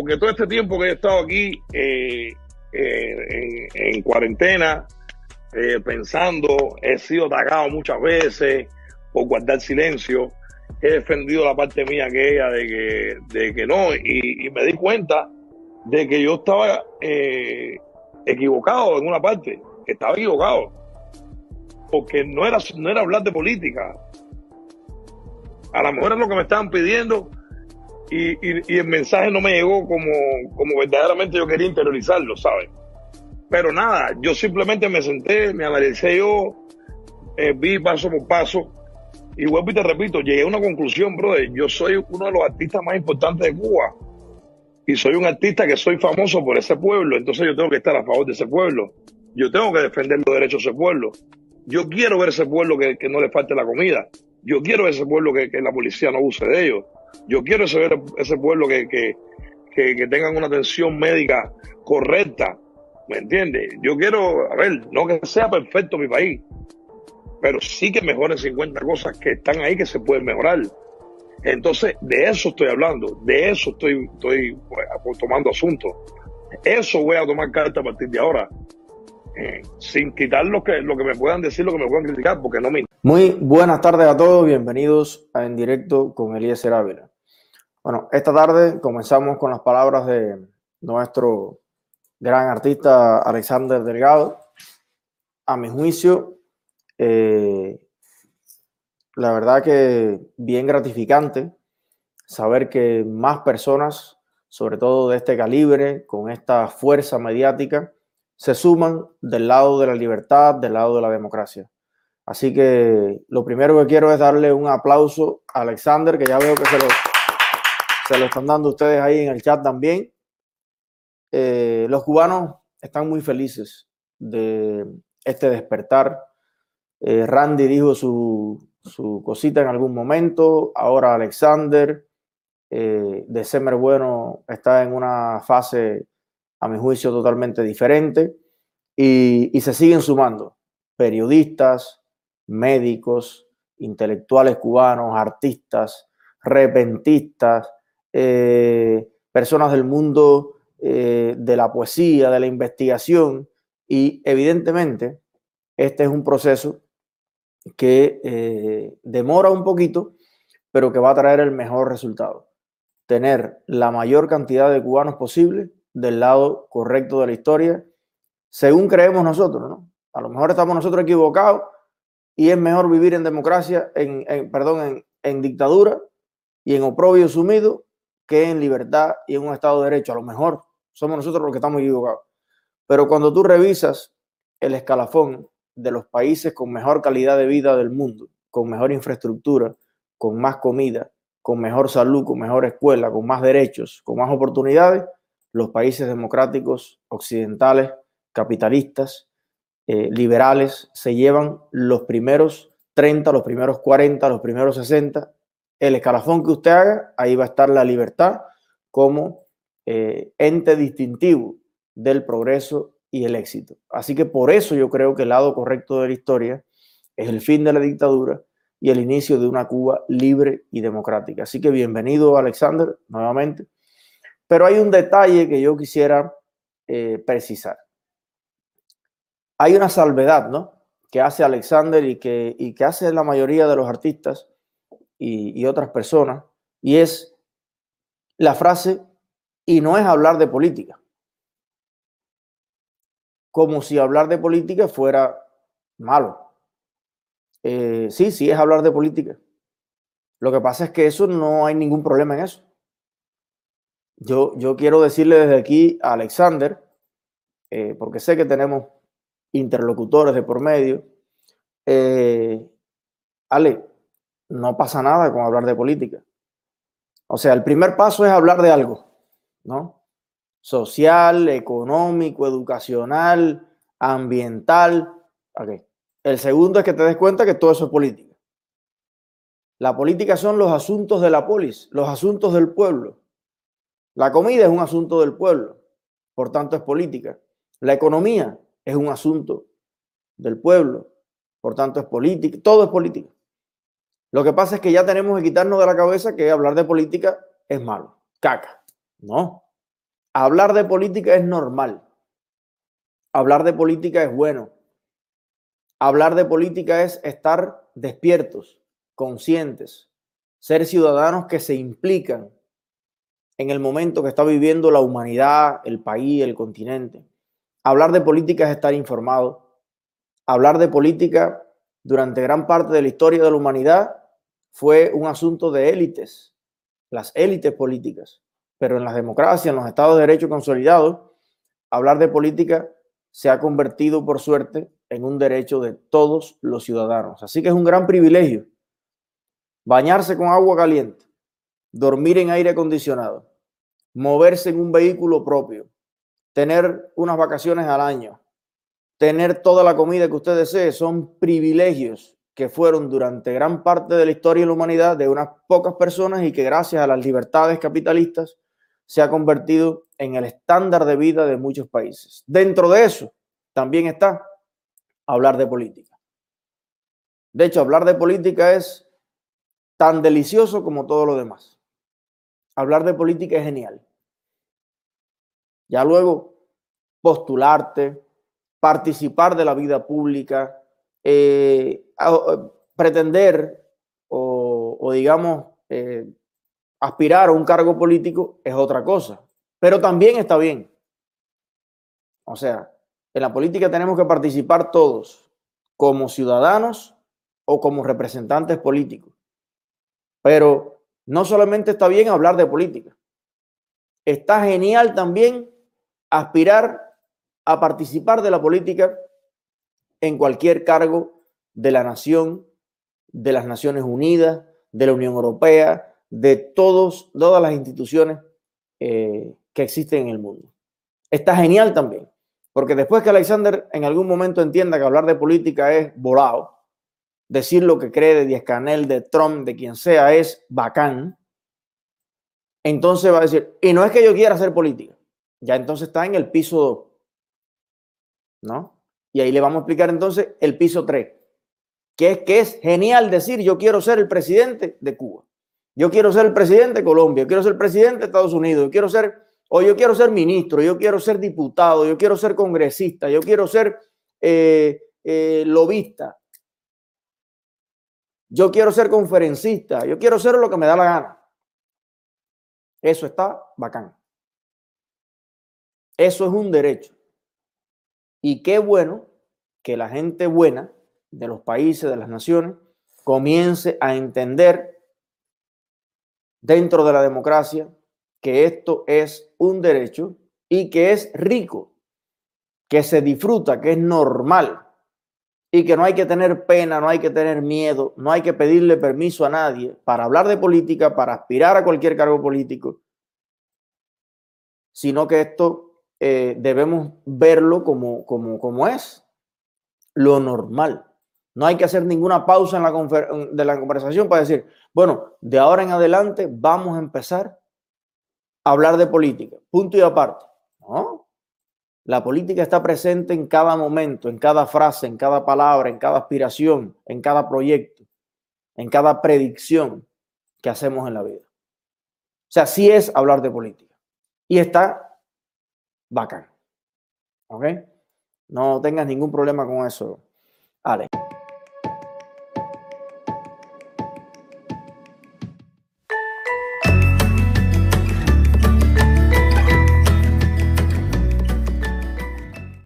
porque todo este tiempo que he estado aquí eh, eh, en, cuarentena, eh, pensando, he sido atacado muchas veces por guardar silencio, he defendido la parte mía que ella de que, de que no, y, me di cuenta de que yo estaba equivocado en una parte, estaba equivocado, porque no era, no era hablar de política, a lo mejor es lo que me estaban pidiendo y, el mensaje no me llegó como, como verdaderamente yo quería interiorizarlo, ¿sabes? Pero nada, yo simplemente me senté, me analicé yo, eh, vi paso por paso y vuelvo y te repito, llegué a una conclusión, brother. Yo soy uno de los artistas más importantes de Cuba y soy un artista que soy famoso por ese pueblo, entonces yo tengo que estar a favor de ese pueblo. Yo tengo que defender los derechos de ese pueblo. Yo quiero ver ese pueblo que, que no le falte la comida. Yo quiero ese pueblo que, la policía no use de ellos. Yo quiero ese, ese pueblo que, que, que, tengan una atención médica correcta. ¿Me entiendes? Yo quiero, a ver, no que sea perfecto mi país, pero sí que mejoren 50 cosas que están ahí que se pueden mejorar. Entonces, de eso estoy hablando, de eso estoy, estoy pues, tomando asunto. Eso voy a tomar carta a partir de ahora. Eh, sin quitar lo que, lo que me puedan decir, lo que me puedan criticar, porque no me... Muy buenas tardes a todos, bienvenidos a En Directo con Eliezer Ávila. Bueno, esta tarde comenzamos con las palabras de nuestro gran artista Alexander Delgado. A mi juicio, eh, la verdad que bien gratificante saber que más personas, sobre todo de este calibre, con esta fuerza mediática, se suman del lado de la libertad, del lado de la democracia. Así que lo primero que quiero es darle un aplauso a Alexander, que ya veo que se lo, se lo están dando ustedes ahí en el chat también. Eh, los cubanos están muy felices de este despertar. Eh, Randy dijo su, su, cosita en algún momento, ahora Alexander eh, de Semer Bueno está en una fase a mi juicio, totalmente diferente. Y, se siguen sumando periodistas, médicos, intelectuales cubanos, artistas, repentistas, eh, personas del mundo eh, de la poesía, de la investigación. Y evidentemente, este es un proceso que eh, demora un poquito, pero que va a traer el mejor resultado. Tener la mayor cantidad de cubanos posible del lado correcto de la historia, según creemos nosotros, ¿no? A lo mejor estamos nosotros equivocados y es mejor vivir en democracia, en, perdón, en, dictadura y en oprobio sumido que en libertad y en un Estado de Derecho. A lo mejor somos nosotros los que estamos equivocados. Pero cuando tú revisas el escalafón de los países con mejor calidad de vida del mundo, con mejor infraestructura, con más comida, con mejor salud, con mejor escuela, con más derechos, con más oportunidades, los países democráticos occidentales, capitalistas, eh, liberales, se llevan los primeros 30, los primeros 40, los primeros 60. El escalafón que usted haga, ahí va a estar la libertad como eh, ente distintivo del progreso y el éxito. Así que por eso yo creo que el lado correcto de la historia es el fin de la dictadura y el inicio de una Cuba libre y democrática. Así que bienvenido, Alexander, nuevamente. Pero hay un detalle que yo quisiera eh, precisar. Hay una salvedad, ¿no? Que hace Alexander y que, y que hace la mayoría de los artistas y, otras personas, y es la frase, y no es hablar de política. Como si hablar de política fuera malo. Eh, sí, sí es hablar de política. Lo que pasa es que eso no hay ningún problema en eso. Yo, yo quiero decirle desde aquí a Alexander, eh, porque sé que tenemos interlocutores de por medio, eh, Ale, no pasa nada con hablar de política. O sea, el primer paso es hablar de algo, ¿no? Social, económico, educacional, ambiental. El segundo es que te des cuenta que todo eso es política. La política son los asuntos de la polis, los asuntos del pueblo. La comida es un asunto del pueblo, por tanto es política. La economía es un asunto del pueblo, por tanto es política. Todo es política. Lo que pasa es que ya tenemos que quitarnos de la cabeza que hablar de política es malo. Caca. No. Hablar de política es normal. Hablar de política es bueno. Hablar de política es estar despiertos, conscientes, ser ciudadanos que se implican en el momento que está viviendo la humanidad, el país, el continente. Hablar de política es estar informado. Hablar de política durante gran parte de la historia de la humanidad fue un asunto de élites, las élites políticas. Pero en las democracias, en los estados de derecho consolidados, hablar de política se ha convertido, por suerte, en un derecho de todos los ciudadanos. Así que es un gran privilegio bañarse con agua caliente, dormir en aire acondicionado, moverse en un vehículo propio, tener unas vacaciones al año, tener toda la comida que usted desee, son privilegios que fueron durante gran parte de la historia de la humanidad de unas pocas personas y que gracias a las libertades capitalistas se ha convertido en el estándar de vida de muchos países. Dentro de eso también está hablar de política. De hecho, hablar de política es tan delicioso como todo lo demás. Hablar de política es genial. Ya luego, postularte, participar de la vida pública, eh, pretender o, digamos, eh, aspirar a un cargo político es otra cosa, pero también está bien. O sea, en la política tenemos que participar todos, como ciudadanos o como representantes políticos. Pero no solamente está bien hablar de política, está genial también aspirar a participar de la política en cualquier cargo de la nación, de las Naciones Unidas, de la Unión Europea, de todos, todas las instituciones eh, que existen en el mundo. Está genial también, porque después que Alexander en algún momento entienda que hablar de política es volado, decir lo que cree de Díaz Canel, de Trump, de quien sea, es bacán, entonces va a decir, y no es que yo quiera hacer política, ya entonces está en el piso 2, ¿no? Y ahí le vamos a explicar entonces el piso 3, que es que es genial decir yo quiero ser el presidente de Cuba, yo quiero ser el presidente de Colombia, yo quiero ser el presidente de Estados Unidos, yo quiero ser, o yo quiero ser ministro, yo quiero ser diputado, yo quiero ser congresista, yo quiero ser eh, eh, lobista, yo quiero ser conferencista, yo quiero ser lo que me da la gana. Eso está bacán. Eso es un derecho. Y qué bueno que la gente buena de los países, de las naciones, comience a entender dentro de la democracia que esto es un derecho y que es rico, que se disfruta, que es normal y que no hay que tener pena, no hay que tener miedo, no hay que pedirle permiso a nadie para hablar de política, para aspirar a cualquier cargo político, sino que esto eh, debemos verlo como, como, como es, lo normal. No hay que hacer ninguna pausa en la de la conversación para decir, bueno, de ahora en adelante vamos a empezar a hablar de política, punto y aparte. La política está presente en cada momento, en cada frase, en cada palabra, en cada aspiración, en cada proyecto, en cada predicción que hacemos en la vida. O sea, sí es hablar de política. Y está bacán. ¿Ok? No tengas ningún problema con eso, Ale.